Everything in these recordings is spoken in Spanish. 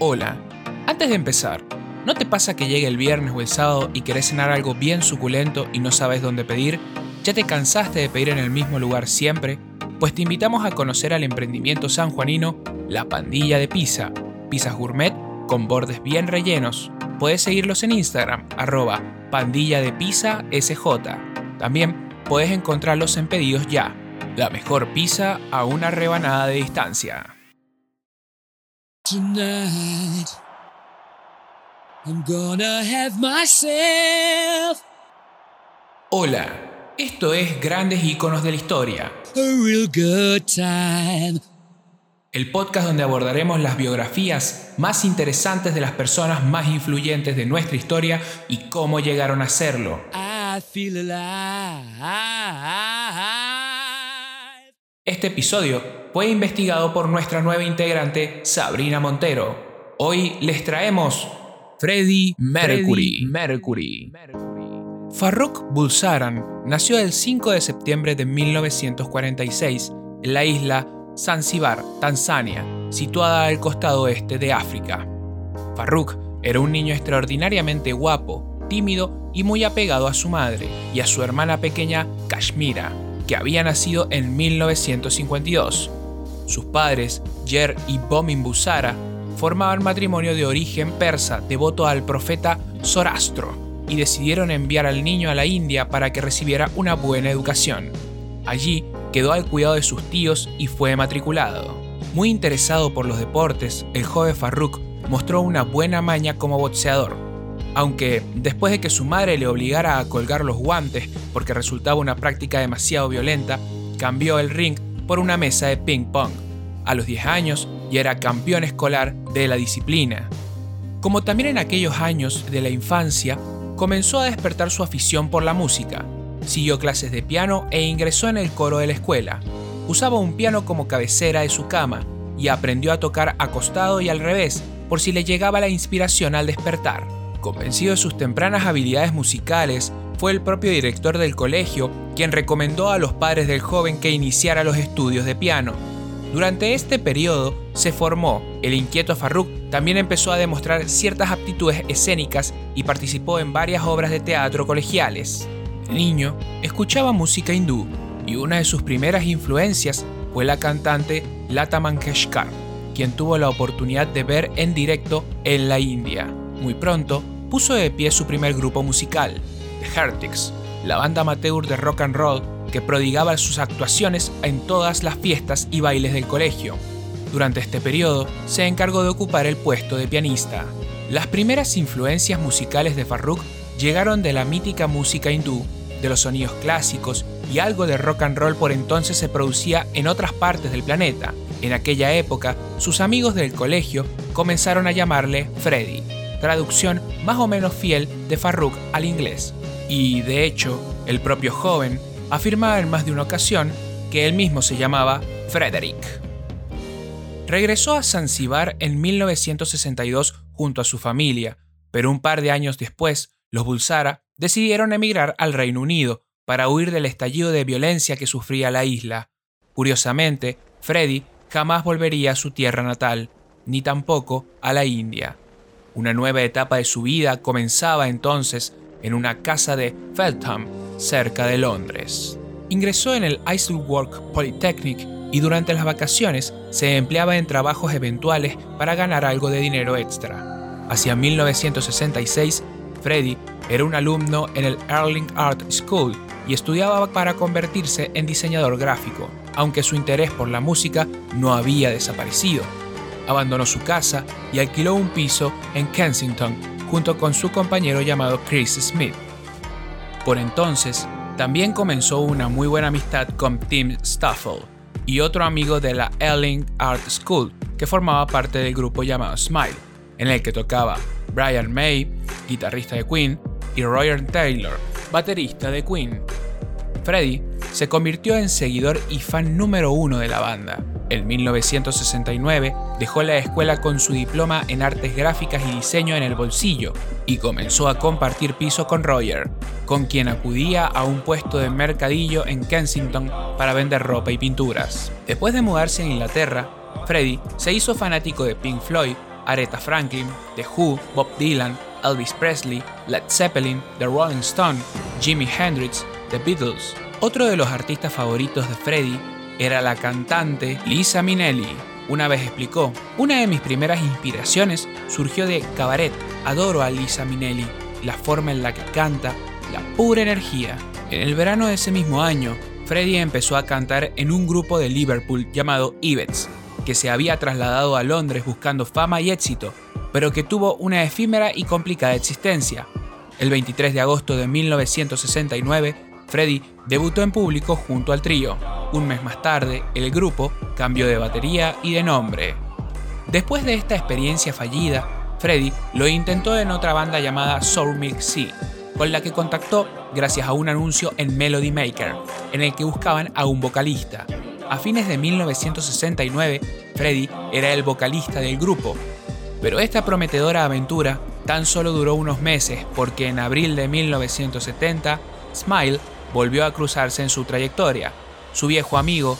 Hola. Antes de empezar, ¿no te pasa que llegue el viernes o el sábado y querés cenar algo bien suculento y no sabes dónde pedir? ¿Ya te cansaste de pedir en el mismo lugar siempre? Pues te invitamos a conocer al emprendimiento sanjuanino La Pandilla de Pizza, pizzas gourmet con bordes bien rellenos. Puedes seguirlos en Instagram, arroba pandilla de SJ. También puedes encontrarlos en pedidos ya. La mejor pizza a una rebanada de distancia. Tonight, I'm gonna have myself Hola, esto es Grandes Iconos de la Historia, a real good time. el podcast donde abordaremos las biografías más interesantes de las personas más influyentes de nuestra historia y cómo llegaron a serlo. I feel alive. Este episodio fue investigado por nuestra nueva integrante Sabrina Montero. Hoy les traemos Freddie Mercury. Mercury. Farrokh Bulsaran nació el 5 de septiembre de 1946 en la isla Zanzíbar, Tanzania, situada al costado oeste de África. Farrokh era un niño extraordinariamente guapo, tímido y muy apegado a su madre y a su hermana pequeña Kashmira, que había nacido en 1952. Sus padres, Yer y Bomin Busara, formaban matrimonio de origen persa devoto al profeta Zorastro y decidieron enviar al niño a la India para que recibiera una buena educación. Allí quedó al cuidado de sus tíos y fue matriculado. Muy interesado por los deportes, el joven Farrukh mostró una buena maña como boxeador. Aunque, después de que su madre le obligara a colgar los guantes porque resultaba una práctica demasiado violenta, cambió el ring por una mesa de ping pong. A los 10 años ya era campeón escolar de la disciplina. Como también en aquellos años de la infancia, comenzó a despertar su afición por la música. Siguió clases de piano e ingresó en el coro de la escuela. Usaba un piano como cabecera de su cama y aprendió a tocar acostado y al revés por si le llegaba la inspiración al despertar. Convencido de sus tempranas habilidades musicales, fue el propio director del colegio quien recomendó a los padres del joven que iniciara los estudios de piano. Durante este periodo se formó. El inquieto Farrukh también empezó a demostrar ciertas aptitudes escénicas y participó en varias obras de teatro colegiales. El niño escuchaba música hindú y una de sus primeras influencias fue la cantante Lata Mangeshkar, quien tuvo la oportunidad de ver en directo en la India. Muy pronto puso de pie su primer grupo musical, The Heretics, la banda amateur de rock and roll que prodigaba sus actuaciones en todas las fiestas y bailes del colegio. Durante este periodo se encargó de ocupar el puesto de pianista. Las primeras influencias musicales de Farrukh llegaron de la mítica música hindú, de los sonidos clásicos y algo de rock and roll por entonces se producía en otras partes del planeta. En aquella época, sus amigos del colegio comenzaron a llamarle Freddy, traducción más o menos fiel de Farrukh al inglés. Y de hecho, el propio joven afirmaba en más de una ocasión que él mismo se llamaba Frederick. Regresó a Zanzíbar en 1962 junto a su familia, pero un par de años después, los Bulsara decidieron emigrar al Reino Unido para huir del estallido de violencia que sufría la isla. Curiosamente, Freddy jamás volvería a su tierra natal, ni tampoco a la India. Una nueva etapa de su vida comenzaba entonces en una casa de Feltham, cerca de Londres. Ingresó en el Isleworth Polytechnic y durante las vacaciones se empleaba en trabajos eventuales para ganar algo de dinero extra. Hacia 1966, Freddy era un alumno en el Erling Art School y estudiaba para convertirse en diseñador gráfico, aunque su interés por la música no había desaparecido. Abandonó su casa y alquiló un piso en Kensington junto con su compañero llamado Chris Smith. Por entonces, también comenzó una muy buena amistad con Tim Staffel y otro amigo de la Erling Art School que formaba parte del grupo llamado Smile, en el que tocaba Brian May, guitarrista de Queen, y Roger Taylor, baterista de Queen. Freddie se convirtió en seguidor y fan número uno de la banda. En 1969 dejó la escuela con su diploma en artes gráficas y diseño en el bolsillo y comenzó a compartir piso con Roger, con quien acudía a un puesto de mercadillo en Kensington para vender ropa y pinturas. Después de mudarse a Inglaterra, Freddie se hizo fanático de Pink Floyd Aretha Franklin, The Who, Bob Dylan, Elvis Presley, Led Zeppelin, The Rolling Stone, Jimi Hendrix, The Beatles. Otro de los artistas favoritos de Freddie era la cantante Lisa Minnelli. Una vez explicó, una de mis primeras inspiraciones surgió de Cabaret. Adoro a Lisa Minnelli, la forma en la que canta, la pura energía. En el verano de ese mismo año, Freddie empezó a cantar en un grupo de Liverpool llamado Ivets, que se había trasladado a Londres buscando fama y éxito, pero que tuvo una efímera y complicada existencia. El 23 de agosto de 1969, Freddie debutó en público junto al trío. Un mes más tarde, el grupo cambió de batería y de nombre. Después de esta experiencia fallida, Freddie lo intentó en otra banda llamada Soul Milk Sea, con la que contactó gracias a un anuncio en Melody Maker, en el que buscaban a un vocalista. A fines de 1969, Freddie era el vocalista del grupo, pero esta prometedora aventura tan solo duró unos meses porque en abril de 1970, Smile volvió a cruzarse en su trayectoria. Su viejo amigo,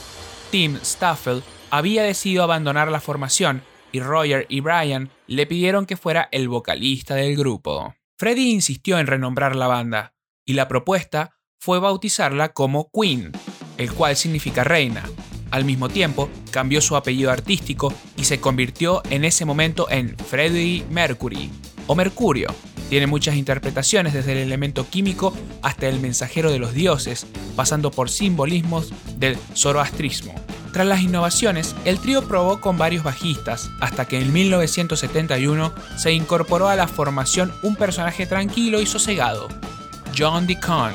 Tim Staffel, había decidido abandonar la formación y Roger y Brian le pidieron que fuera el vocalista del grupo. Freddie insistió en renombrar la banda, y la propuesta fue bautizarla como Queen, el cual significa reina. Al mismo tiempo, cambió su apellido artístico y se convirtió en ese momento en Freddie Mercury, o Mercurio. Tiene muchas interpretaciones desde el elemento químico hasta el mensajero de los dioses, pasando por simbolismos del zoroastrismo. Tras las innovaciones, el trío probó con varios bajistas, hasta que en 1971 se incorporó a la formación un personaje tranquilo y sosegado, John Deacon,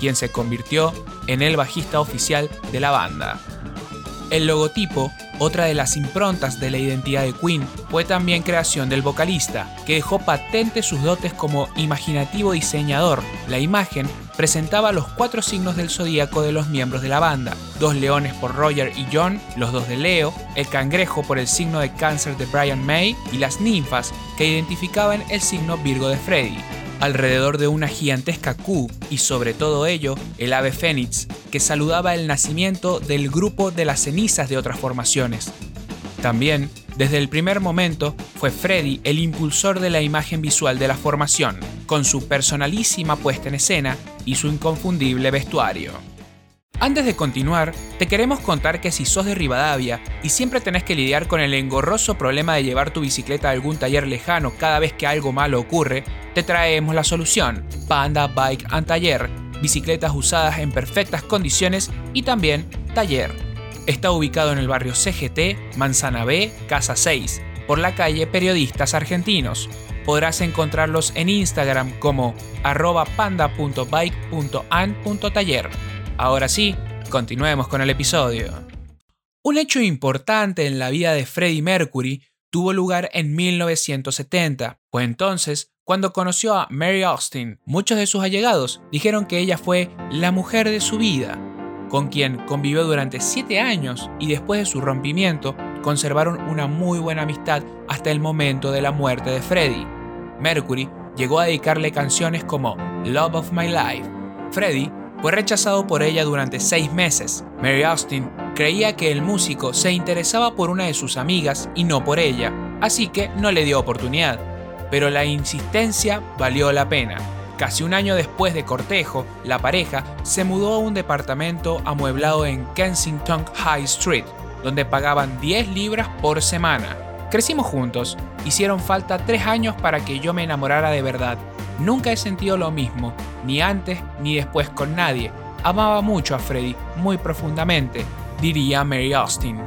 quien se convirtió en el bajista oficial de la banda. El logotipo, otra de las improntas de la identidad de Queen, fue también creación del vocalista, que dejó patente sus dotes como imaginativo diseñador. La imagen presentaba los cuatro signos del zodíaco de los miembros de la banda, dos leones por Roger y John, los dos de Leo, el cangrejo por el signo de cáncer de Brian May y las ninfas que identificaban el signo Virgo de Freddie alrededor de una gigantesca Q y sobre todo ello el ave fénix que saludaba el nacimiento del grupo de las cenizas de otras formaciones. También, desde el primer momento, fue Freddy el impulsor de la imagen visual de la formación, con su personalísima puesta en escena y su inconfundible vestuario. Antes de continuar, te queremos contar que si sos de Rivadavia y siempre tenés que lidiar con el engorroso problema de llevar tu bicicleta a algún taller lejano cada vez que algo malo ocurre, te traemos la solución. Panda Bike and Taller, bicicletas usadas en perfectas condiciones y también taller. Está ubicado en el barrio CGT, Manzana B, Casa 6, por la calle Periodistas Argentinos. Podrás encontrarlos en Instagram como arroba panda.bike.an.taller. Ahora sí, continuemos con el episodio. Un hecho importante en la vida de Freddie Mercury tuvo lugar en 1970. Fue entonces cuando conoció a Mary Austin. Muchos de sus allegados dijeron que ella fue la mujer de su vida, con quien convivió durante 7 años y después de su rompimiento conservaron una muy buena amistad hasta el momento de la muerte de Freddie. Mercury llegó a dedicarle canciones como Love of My Life. Freddie fue rechazado por ella durante seis meses. Mary Austin creía que el músico se interesaba por una de sus amigas y no por ella, así que no le dio oportunidad. Pero la insistencia valió la pena. Casi un año después de cortejo, la pareja se mudó a un departamento amueblado en Kensington High Street, donde pagaban 10 libras por semana. Crecimos juntos, hicieron falta tres años para que yo me enamorara de verdad. Nunca he sentido lo mismo, ni antes ni después con nadie. Amaba mucho a Freddy, muy profundamente, diría Mary Austin.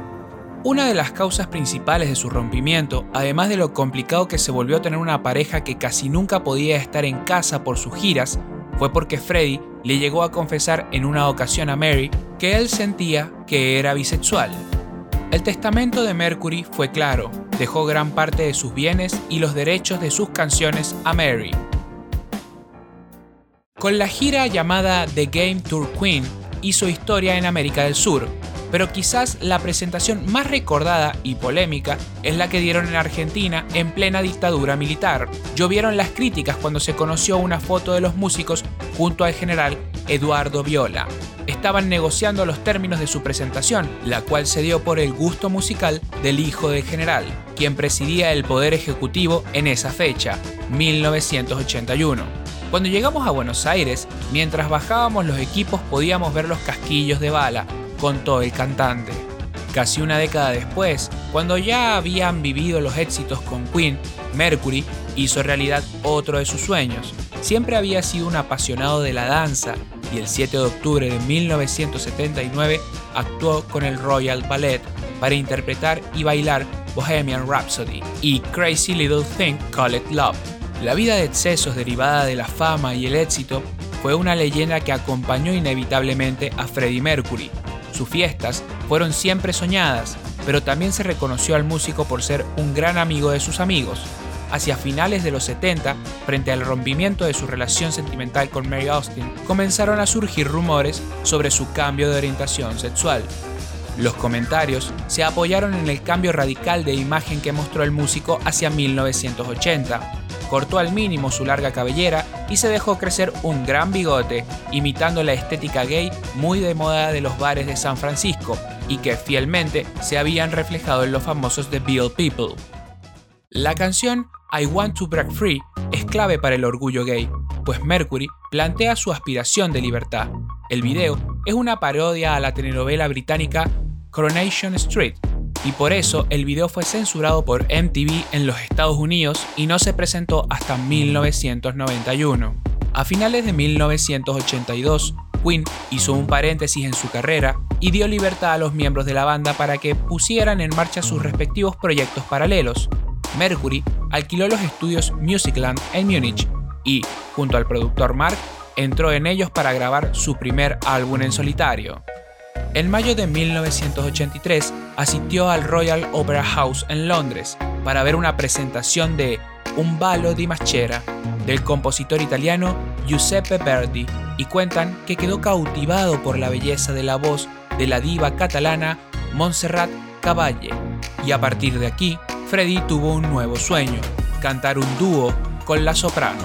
Una de las causas principales de su rompimiento, además de lo complicado que se volvió a tener una pareja que casi nunca podía estar en casa por sus giras, fue porque Freddy le llegó a confesar en una ocasión a Mary que él sentía que era bisexual. El testamento de Mercury fue claro, dejó gran parte de sus bienes y los derechos de sus canciones a Mary. Con la gira llamada The Game Tour Queen hizo historia en América del Sur, pero quizás la presentación más recordada y polémica es la que dieron en Argentina en plena dictadura militar. Llovieron las críticas cuando se conoció una foto de los músicos junto al general Eduardo Viola. estaban negociando los términos de su presentación, la cual se dio por el gusto musical del hijo del general, quien presidía el poder ejecutivo en esa fecha, 1981. Cuando llegamos a Buenos Aires, mientras bajábamos los equipos podíamos ver los casquillos de bala, contó el cantante. Casi una década después, cuando ya habían vivido los éxitos con Queen, Mercury hizo realidad otro de sus sueños. Siempre había sido un apasionado de la danza y el 7 de octubre de 1979 actuó con el Royal Ballet para interpretar y bailar Bohemian Rhapsody y Crazy Little Thing Call It Love. La vida de excesos derivada de la fama y el éxito fue una leyenda que acompañó inevitablemente a Freddie Mercury, sus fiestas fueron siempre soñadas, pero también se reconoció al músico por ser un gran amigo de sus amigos. Hacia finales de los 70, frente al rompimiento de su relación sentimental con Mary Austin, comenzaron a surgir rumores sobre su cambio de orientación sexual. Los comentarios se apoyaron en el cambio radical de imagen que mostró el músico hacia 1980, cortó al mínimo su larga cabellera y se dejó crecer un gran bigote, imitando la estética gay muy de moda de los bares de San Francisco y que fielmente se habían reflejado en los famosos The Bill People. La canción I Want to Break Free es clave para el orgullo gay, pues Mercury plantea su aspiración de libertad. El video es una parodia a la telenovela británica Coronation Street, y por eso el video fue censurado por MTV en los Estados Unidos y no se presentó hasta 1991. A finales de 1982, Queen hizo un paréntesis en su carrera y dio libertad a los miembros de la banda para que pusieran en marcha sus respectivos proyectos paralelos. Mercury alquiló los estudios Musicland en Múnich y, junto al productor Mark, entró en ellos para grabar su primer álbum en solitario. En mayo de 1983 asistió al Royal Opera House en Londres para ver una presentación de Un ballo di Maschera del compositor italiano Giuseppe Verdi y cuentan que quedó cautivado por la belleza de la voz de la diva catalana Montserrat Caballé. Y a partir de aquí, Freddy tuvo un nuevo sueño, cantar un dúo con la soprano.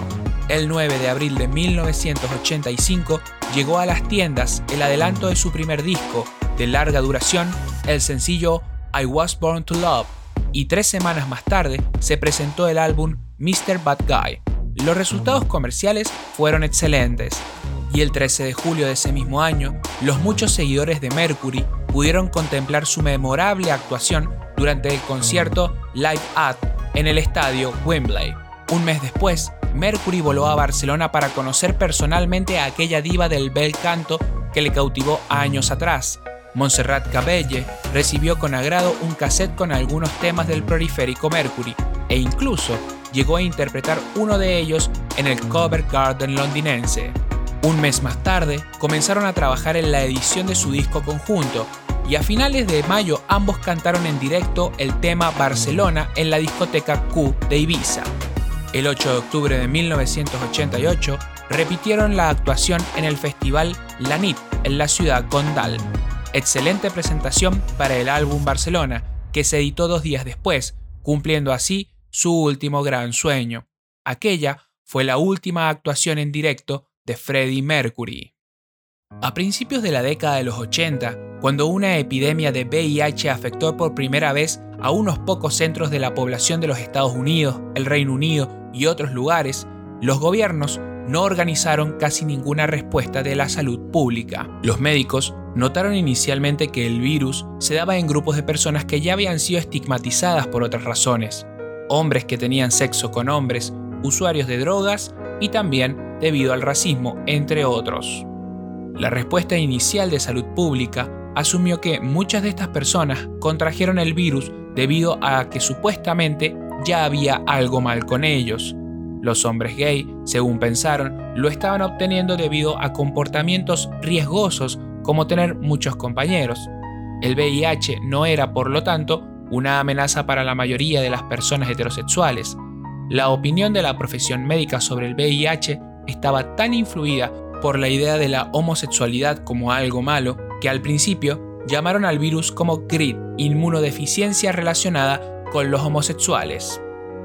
El 9 de abril de 1985 llegó a las tiendas el adelanto de su primer disco, de larga duración, el sencillo I Was Born to Love, y tres semanas más tarde se presentó el álbum Mr. Bad Guy. Los resultados comerciales fueron excelentes, y el 13 de julio de ese mismo año, los muchos seguidores de Mercury pudieron contemplar su memorable actuación durante el concierto Live At en el estadio Wembley. Un mes después, Mercury voló a Barcelona para conocer personalmente a aquella diva del bel canto que le cautivó años atrás. Montserrat Cabelle recibió con agrado un cassette con algunos temas del proliférico Mercury e incluso llegó a interpretar uno de ellos en el Covent Garden londinense. Un mes más tarde comenzaron a trabajar en la edición de su disco conjunto y a finales de mayo ambos cantaron en directo el tema Barcelona en la discoteca Q de Ibiza. El 8 de octubre de 1988 repitieron la actuación en el festival La Nit en la ciudad condal. Excelente presentación para el álbum Barcelona, que se editó dos días después, cumpliendo así su último gran sueño. Aquella fue la última actuación en directo de Freddie Mercury. A principios de la década de los 80, cuando una epidemia de VIH afectó por primera vez a unos pocos centros de la población de los Estados Unidos, el Reino Unido y otros lugares, los gobiernos no organizaron casi ninguna respuesta de la salud pública. Los médicos notaron inicialmente que el virus se daba en grupos de personas que ya habían sido estigmatizadas por otras razones, hombres que tenían sexo con hombres, usuarios de drogas y también debido al racismo, entre otros. La respuesta inicial de salud pública asumió que muchas de estas personas contrajeron el virus debido a que supuestamente ya había algo mal con ellos. Los hombres gay, según pensaron, lo estaban obteniendo debido a comportamientos riesgosos como tener muchos compañeros. El VIH no era, por lo tanto, una amenaza para la mayoría de las personas heterosexuales. La opinión de la profesión médica sobre el VIH estaba tan influida por la idea de la homosexualidad como algo malo que al principio llamaron al virus como GRID, inmunodeficiencia relacionada con los homosexuales.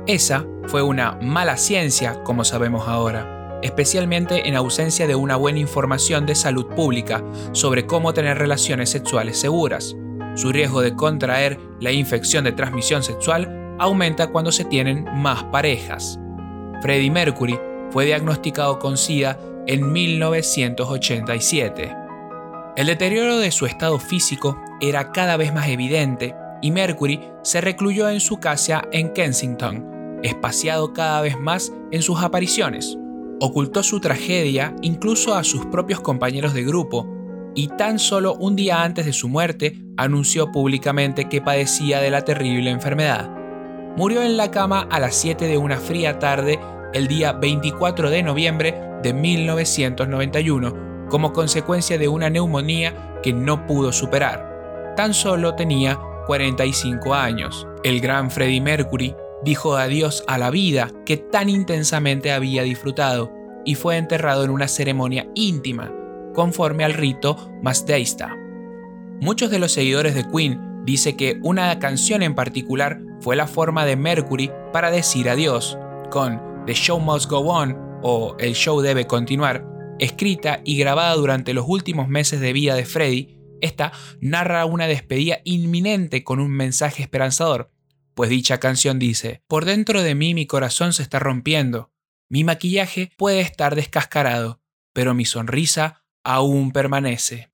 Esa fue una mala ciencia, como sabemos ahora. especialmente en ausencia de una buena información de salud pública sobre cómo tener relaciones sexuales seguras. Su riesgo de contraer la infección de transmisión sexual aumenta cuando se tienen más parejas. Freddie Mercury fue diagnosticado con SIDA en 1987. El deterioro de su estado físico era cada vez más evidente y Mercury se recluyó en su casa en Kensington, espaciado cada vez más en sus apariciones. Ocultó su tragedia incluso a sus propios compañeros de grupo y tan solo un día antes de su muerte anunció públicamente que padecía de la terrible enfermedad. Murió en la cama a las 7 de una fría tarde el día 24 de noviembre de 1991 como consecuencia de una neumonía que no pudo superar. Tan solo tenía 45 años. El gran Freddie Mercury dijo adiós a la vida que tan intensamente había disfrutado y fue enterrado en una ceremonia íntima, conforme al rito Masdeista. Muchos de los seguidores de Queen dicen que una canción en particular fue la forma de Mercury para decir adiós, con The Show Must Go On o El Show Debe Continuar, escrita y grabada durante los últimos meses de vida de Freddie, esta narra una despedida inminente con un mensaje esperanzador, pues dicha canción dice, Por dentro de mí mi corazón se está rompiendo, mi maquillaje puede estar descascarado, pero mi sonrisa aún permanece.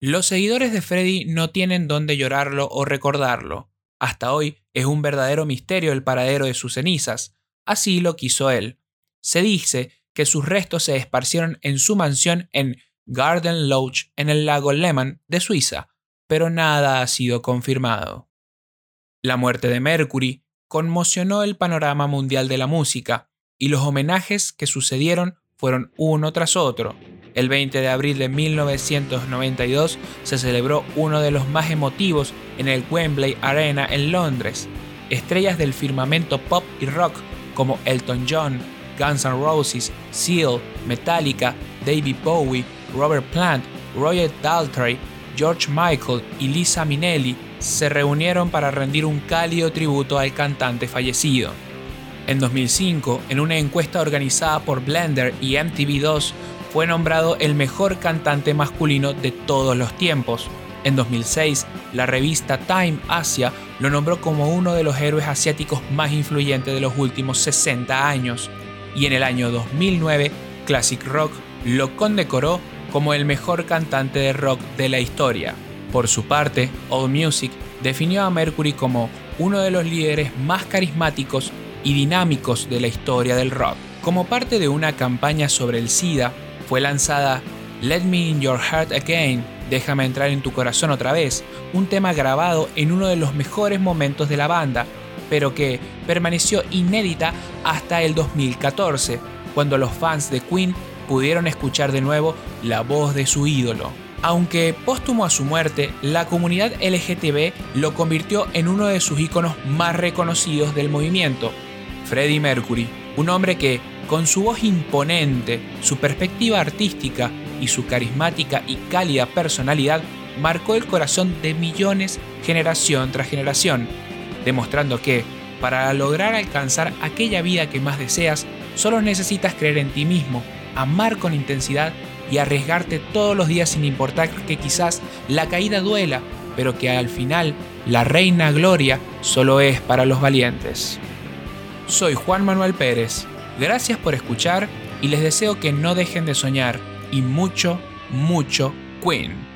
Los seguidores de Freddy no tienen dónde llorarlo o recordarlo. Hasta hoy es un verdadero misterio el paradero de sus cenizas. Así lo quiso él. Se dice que sus restos se esparcieron en su mansión en Garden Lodge en el lago Lehmann de Suiza, pero nada ha sido confirmado. La muerte de Mercury conmocionó el panorama mundial de la música y los homenajes que sucedieron fueron uno tras otro. El 20 de abril de 1992 se celebró uno de los más emotivos en el Wembley Arena en Londres. Estrellas del firmamento pop y rock como Elton John, Guns N' Roses, Seal, Metallica, David Bowie, Robert Plant, Roger Daltrey, George Michael y Lisa Minnelli se reunieron para rendir un cálido tributo al cantante fallecido. En 2005, en una encuesta organizada por Blender y MTV2, fue nombrado el mejor cantante masculino de todos los tiempos. En 2006, la revista Time Asia lo nombró como uno de los héroes asiáticos más influyentes de los últimos 60 años. Y en el año 2009, Classic Rock lo condecoró como el mejor cantante de rock de la historia. Por su parte, AllMusic definió a Mercury como uno de los líderes más carismáticos y dinámicos de la historia del rock. Como parte de una campaña sobre el SIDA, fue lanzada Let Me In Your Heart Again, Déjame entrar en tu corazón otra vez, un tema grabado en uno de los mejores momentos de la banda, pero que permaneció inédita hasta el 2014, cuando los fans de Queen pudieron escuchar de nuevo la voz de su ídolo. Aunque póstumo a su muerte, la comunidad LGTB lo convirtió en uno de sus íconos más reconocidos del movimiento, Freddie Mercury, un hombre que, con su voz imponente, su perspectiva artística y su carismática y cálida personalidad, marcó el corazón de millones generación tras generación, demostrando que, para lograr alcanzar aquella vida que más deseas, solo necesitas creer en ti mismo, amar con intensidad y arriesgarte todos los días sin importar que quizás la caída duela, pero que al final la reina gloria solo es para los valientes. Soy Juan Manuel Pérez, gracias por escuchar y les deseo que no dejen de soñar y mucho, mucho Queen.